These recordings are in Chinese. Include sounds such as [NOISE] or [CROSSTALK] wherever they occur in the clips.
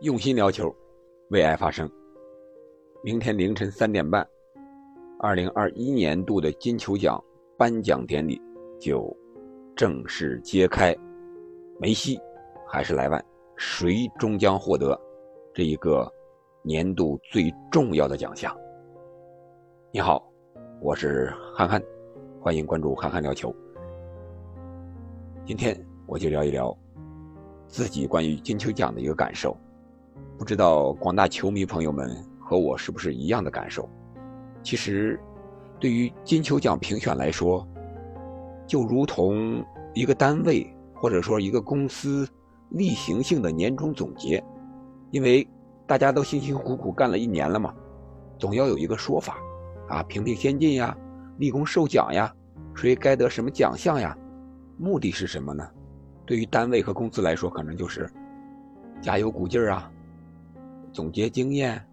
用心聊球，为爱发声。明天凌晨三点半，二零二一年度的金球奖颁奖典礼就正式揭开。梅西还是莱万，谁终将获得这一个年度最重要的奖项？你好，我是憨憨，欢迎关注憨憨聊球。今天我就聊一聊自己关于金球奖的一个感受。不知道广大球迷朋友们和我是不是一样的感受？其实，对于金球奖评选来说，就如同一个单位或者说一个公司例行性的年终总结，因为大家都辛辛苦苦干了一年了嘛，总要有一个说法，啊，评评先进呀，立功受奖呀，谁该得什么奖项呀？目的是什么呢？对于单位和公司来说，可能就是加油鼓劲儿啊。总结经验，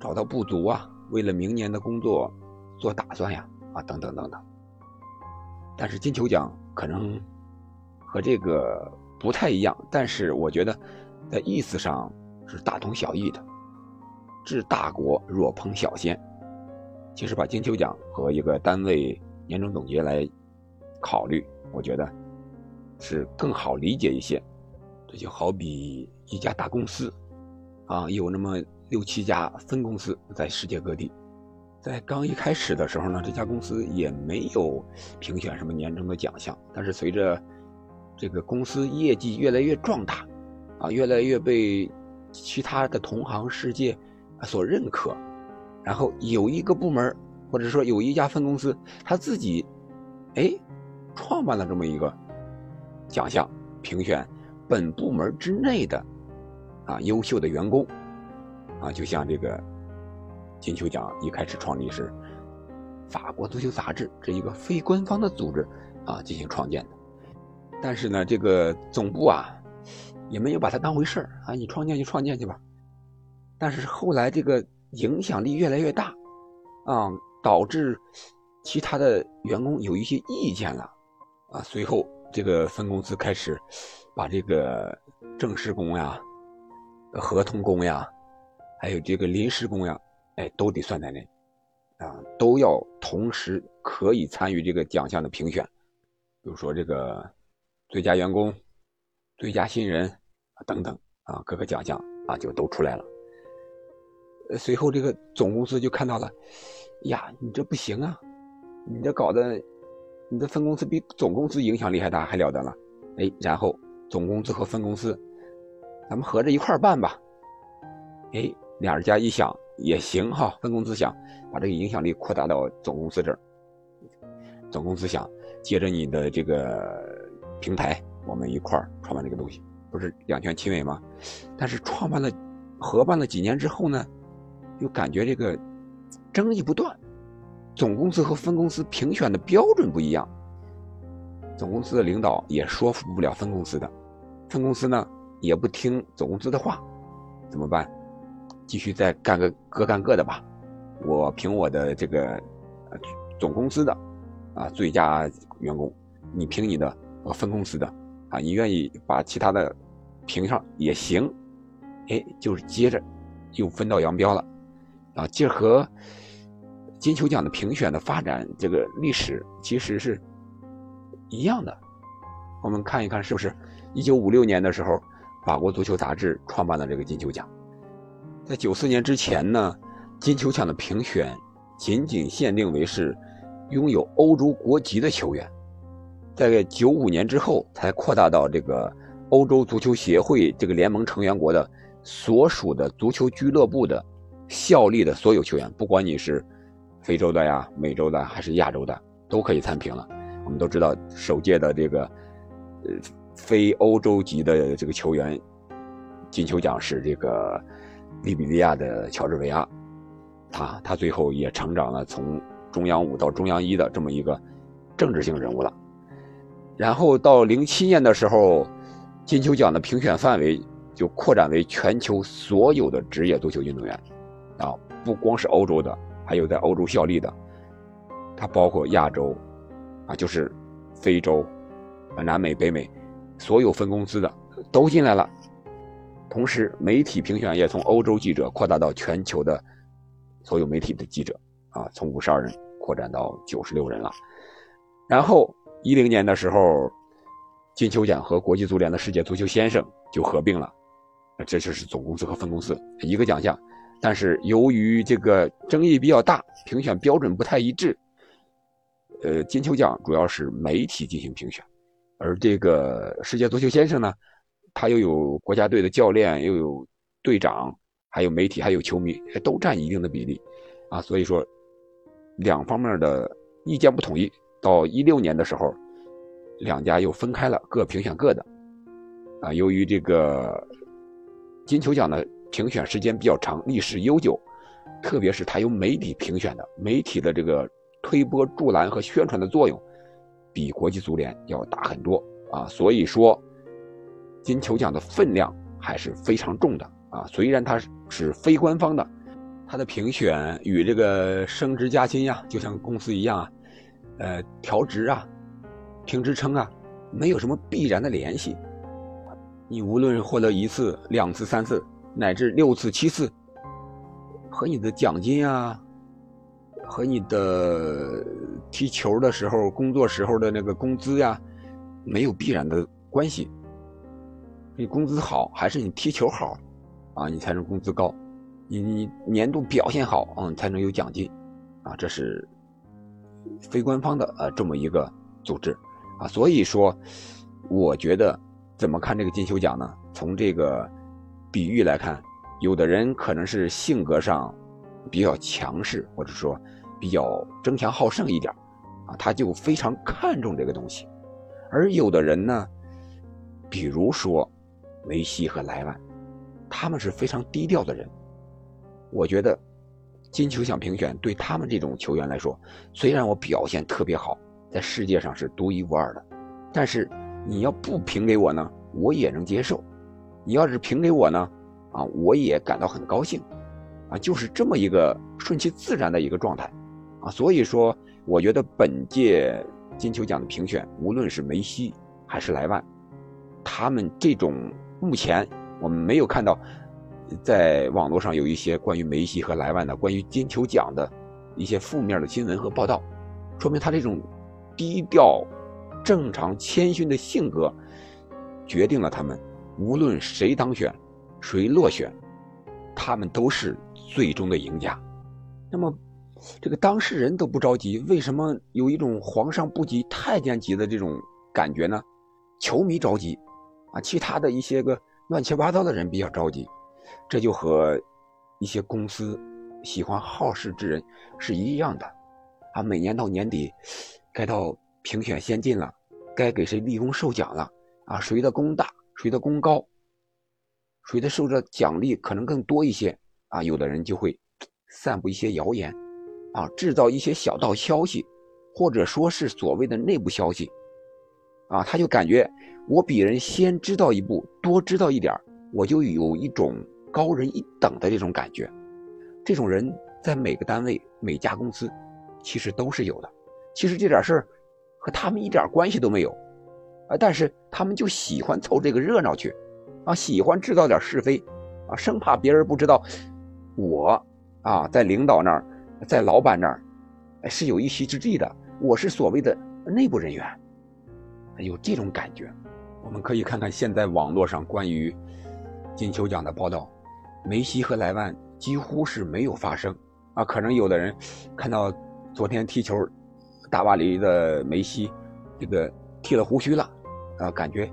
找到不足啊，为了明年的工作做打算呀，啊，等等等等。但是金球奖可能和这个不太一样，但是我觉得在意思上是大同小异的。治大国若烹小鲜，其实把金球奖和一个单位年终总结来考虑，我觉得是更好理解一些。这就好比一家大公司。啊，有那么六七家分公司在世界各地，在刚一开始的时候呢，这家公司也没有评选什么年终的奖项。但是随着这个公司业绩越来越壮大，啊，越来越被其他的同行世界所认可，然后有一个部门或者说有一家分公司，他自己哎创办了这么一个奖项，评选本部门之内的。啊，优秀的员工，啊，就像这个金球奖一开始创立是法国足球杂志这一个非官方的组织啊进行创建的，但是呢，这个总部啊也没有把它当回事儿啊，你创建就创建去吧。但是后来这个影响力越来越大，啊，导致其他的员工有一些意见了，啊，随后这个分公司开始把这个正式工呀。合同工呀，还有这个临时工呀，哎，都得算在内，啊，都要同时可以参与这个奖项的评选，比如说这个最佳员工、最佳新人等等啊，各个奖项啊就都出来了。随后这个总公司就看到了，呀，你这不行啊，你这搞的，你的分公司比总公司影响力还大，还了得了？哎，然后总公司和分公司。咱们合着一块办吧，哎，两家一想也行哈，分公司想把这个影响力扩大到总公司这儿，总公司想借着你的这个平台，我们一块儿创办这个东西，不是两全其美吗？但是创办了、合办了几年之后呢，又感觉这个争议不断，总公司和分公司评选的标准不一样，总公司的领导也说服不了分公司的，分公司呢？也不听总公司的话，怎么办？继续再干个各干各的吧。我凭我的这个总公司的啊最佳员工，你凭你的分公司的啊，你愿意把其他的评上也行。哎，就是接着又分道扬镳了啊。这和金球奖的评选的发展这个历史其实是一样的。我们看一看，是不是一九五六年的时候？法国足球杂志创办了这个金球奖，在九四年之前呢，金球奖的评选仅仅限定为是拥有欧洲国籍的球员，在九五年之后才扩大到这个欧洲足球协会这个联盟成员国的所属的足球俱乐部的效力的所有球员，不管你是非洲的呀、美洲的还是亚洲的，都可以参评了。我们都知道首届的这个呃。非欧洲籍的这个球员，金球奖是这个利比利亚的乔治维亚，他他最后也成长了从中央五到中央一的这么一个政治性人物了。然后到零七年的时候，金球奖的评选范围就扩展为全球所有的职业足球运动员，啊，不光是欧洲的，还有在欧洲效力的，它包括亚洲，啊，就是非洲、南美、北美。所有分公司的都进来了，同时，媒体评选也从欧洲记者扩大到全球的所有媒体的记者啊，从五十二人扩展到九十六人了。然后一零年的时候，金球奖和国际足联的世界足球先生就合并了，这就是总公司和分公司一个奖项。但是由于这个争议比较大，评选标准不太一致。呃，金球奖主要是媒体进行评选，而这个世界足球先生呢，他又有国家队的教练，又有队长，还有媒体，还有球迷，都占一定的比例，啊，所以说两方面的意见不统一。到一六年的时候，两家又分开了，各评选各的。啊，由于这个金球奖的评选时间比较长，历史悠久，特别是它由媒体评选的，媒体的这个。推波助澜和宣传的作用，比国际足联要大很多啊！所以说，金球奖的分量还是非常重的啊！虽然它是非官方的，它的评选与这个升职加薪呀，就像公司一样啊，呃，调职啊、评职称啊，没有什么必然的联系。你无论获得一次、两次、三次，乃至六次、七次，和你的奖金啊。和你的踢球的时候、工作时候的那个工资呀，没有必然的关系。你工资好，还是你踢球好，啊，你才能工资高。你你年度表现好，嗯，才能有奖金，啊，这是非官方的呃这么一个组织，啊，所以说，我觉得怎么看这个金球奖呢？从这个比喻来看，有的人可能是性格上比较强势，或者说。比较争强好胜一点啊，他就非常看重这个东西。而有的人呢，比如说梅西和莱万，他们是非常低调的人。我觉得金球奖评选对他们这种球员来说，虽然我表现特别好，在世界上是独一无二的，但是你要不评给我呢，我也能接受；你要是评给我呢，啊，我也感到很高兴，啊，就是这么一个顺其自然的一个状态。啊，所以说，我觉得本届金球奖的评选，无论是梅西还是莱万，他们这种目前我们没有看到，在网络上有一些关于梅西和莱万的关于金球奖的一些负面的新闻和报道，说明他这种低调、正常、谦逊的性格，决定了他们无论谁当选，谁落选，他们都是最终的赢家。那么。这个当事人都不着急，为什么有一种皇上不急太监急的这种感觉呢？球迷着急，啊，其他的一些个乱七八糟的人比较着急，这就和一些公司喜欢好事之人是一样的，啊，每年到年底，该到评选先进了，该给谁立功受奖了，啊，谁的功大，谁的功高，谁的受着奖励可能更多一些，啊，有的人就会散布一些谣言。啊，制造一些小道消息，或者说是所谓的内部消息，啊，他就感觉我比人先知道一步，多知道一点我就有一种高人一等的这种感觉。这种人在每个单位、每家公司，其实都是有的。其实这点事儿和他们一点关系都没有，啊，但是他们就喜欢凑这个热闹去，啊，喜欢制造点是非，啊，生怕别人不知道我啊在领导那儿。在老板那儿，是有一席之地的。我是所谓的内部人员，有这种感觉。我们可以看看现在网络上关于金球奖的报道，梅西和莱万几乎是没有发声啊。可能有的人看到昨天踢球，大巴黎的梅西这个剃了胡须了啊，感觉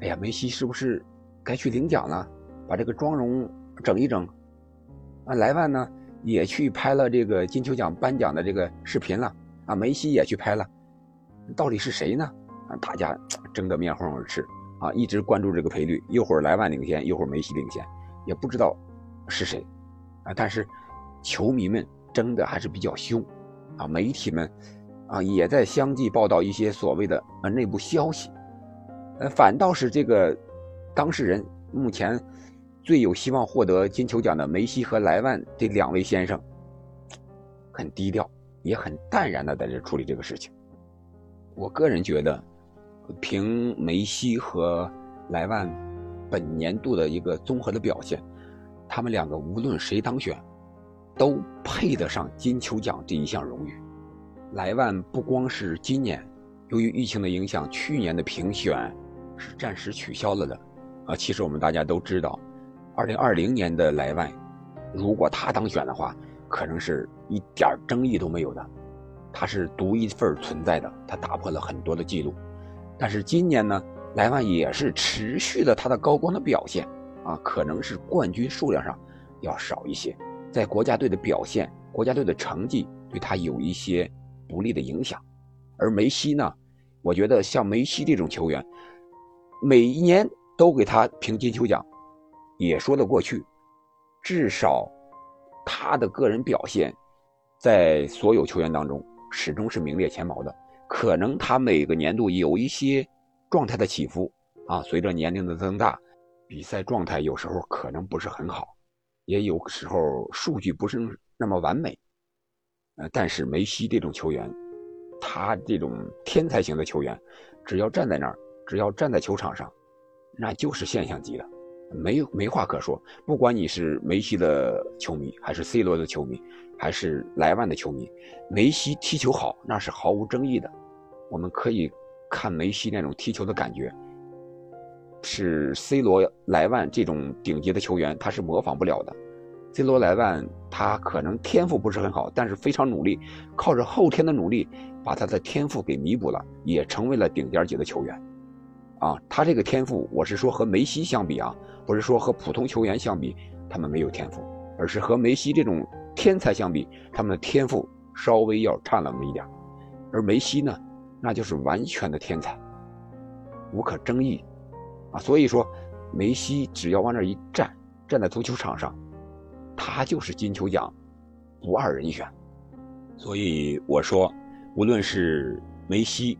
哎呀，梅西是不是该去领奖了？把这个妆容整一整啊。莱万呢？也去拍了这个金球奖颁奖的这个视频了啊，梅西也去拍了，到底是谁呢？啊，大家 [TSK] 争得面红耳赤啊，一直关注这个赔率，一会儿莱万领先，一会儿梅西领先，也不知道是谁啊。但是球迷们争的还是比较凶啊，媒体们啊也在相继报道一些所谓的啊内部消息，呃，反倒是这个当事人目前。最有希望获得金球奖的梅西和莱万这两位先生，很低调，也很淡然的在这处理这个事情。我个人觉得，凭梅西和莱万本年度的一个综合的表现，他们两个无论谁当选，都配得上金球奖这一项荣誉。莱万不光是今年，由于疫情的影响，去年的评选是暂时取消了的。啊，其实我们大家都知道，二零二零年的莱万，如果他当选的话，可能是一点争议都没有的。他是独一份存在的，他打破了很多的记录。但是今年呢，莱万也是持续的他的高光的表现啊，可能是冠军数量上要少一些，在国家队的表现、国家队的成绩对他有一些不利的影响。而梅西呢，我觉得像梅西这种球员，每一年都给他评金球奖，也说得过去。至少他的个人表现，在所有球员当中。始终是名列前茅的，可能他每个年度有一些状态的起伏啊，随着年龄的增大，比赛状态有时候可能不是很好，也有时候数据不是那么完美。呃，但是梅西这种球员，他这种天才型的球员，只要站在那儿，只要站在球场上，那就是现象级的。没没话可说，不管你是梅西的球迷，还是 C 罗的球迷，还是莱万的球迷，梅西踢球好，那是毫无争议的。我们可以看梅西那种踢球的感觉，是 C 罗、莱万这种顶级的球员他是模仿不了的。C 罗、莱万他可能天赋不是很好，但是非常努力，靠着后天的努力把他的天赋给弥补了，也成为了顶尖级的球员。啊，他这个天赋，我是说和梅西相比啊。不是说和普通球员相比，他们没有天赋，而是和梅西这种天才相比，他们的天赋稍微要差那么一点而梅西呢，那就是完全的天才，无可争议，啊，所以说，梅西只要往那一站，站在足球场上，他就是金球奖不二人选。所以我说，无论是梅西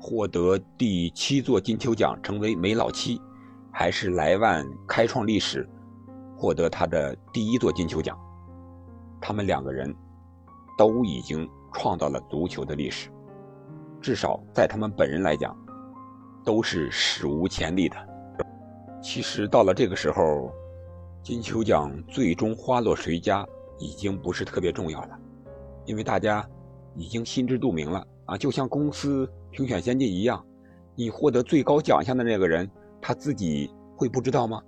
获得第七座金球奖，成为梅老七。还是莱万开创历史，获得他的第一座金球奖。他们两个人都已经创造了足球的历史，至少在他们本人来讲，都是史无前例的。其实到了这个时候，金球奖最终花落谁家已经不是特别重要了，因为大家已经心知肚明了啊，就像公司评选先进一样，你获得最高奖项的那个人。他自己会不知道吗？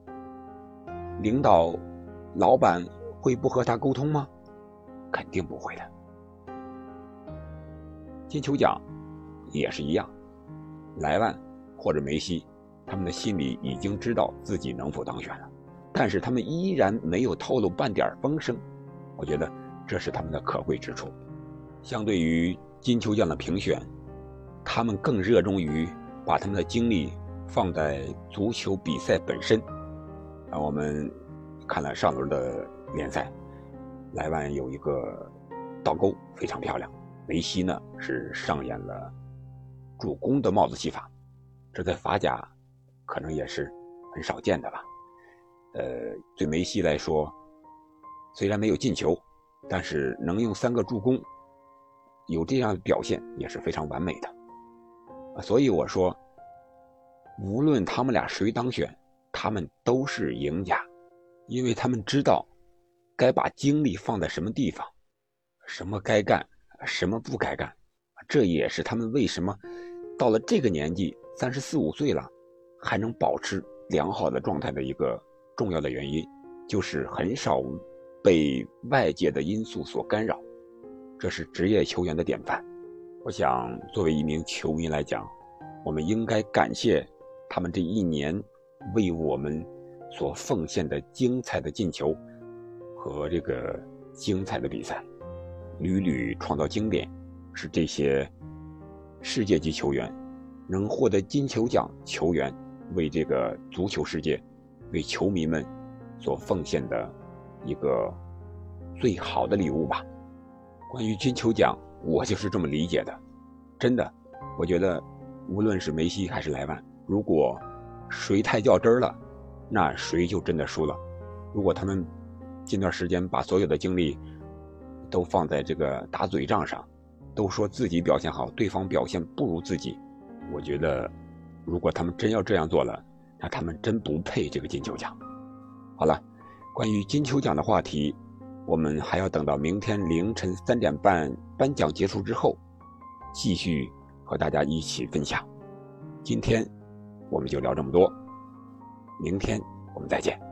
领导、老板会不和他沟通吗？肯定不会的。金球奖也是一样，莱万或者梅西，他们的心里已经知道自己能否当选了，但是他们依然没有透露半点风声。我觉得这是他们的可贵之处。相对于金球奖的评选，他们更热衷于把他们的精力。放在足球比赛本身，啊，我们看了上轮的联赛，莱万有一个倒钩非常漂亮，梅西呢是上演了助攻的帽子戏法，这在法甲可能也是很少见的吧。呃，对梅西来说，虽然没有进球，但是能用三个助攻，有这样的表现也是非常完美的，所以我说。无论他们俩谁当选，他们都是赢家，因为他们知道该把精力放在什么地方，什么该干，什么不该干。这也是他们为什么到了这个年纪，三十四五岁了，还能保持良好的状态的一个重要的原因，就是很少被外界的因素所干扰。这是职业球员的典范。我想，作为一名球迷来讲，我们应该感谢。他们这一年为我们所奉献的精彩的进球和这个精彩的比赛，屡屡创造经典，是这些世界级球员能获得金球奖球员为这个足球世界、为球迷们所奉献的一个最好的礼物吧。关于金球奖，我就是这么理解的。真的，我觉得无论是梅西还是莱万。如果谁太较真儿了那谁就真的输了。如果他们近段时间把所有的精力都放在这个打嘴仗上都说自己表现好对方表现不如自己我觉得如果他们真要这样做了那他们真不配这个金球奖。好了关于金球奖的话题我们还要等到明天凌晨三点半颁奖结束之后继续和大家一起分享。今天我们就聊这么多。明天我们再见。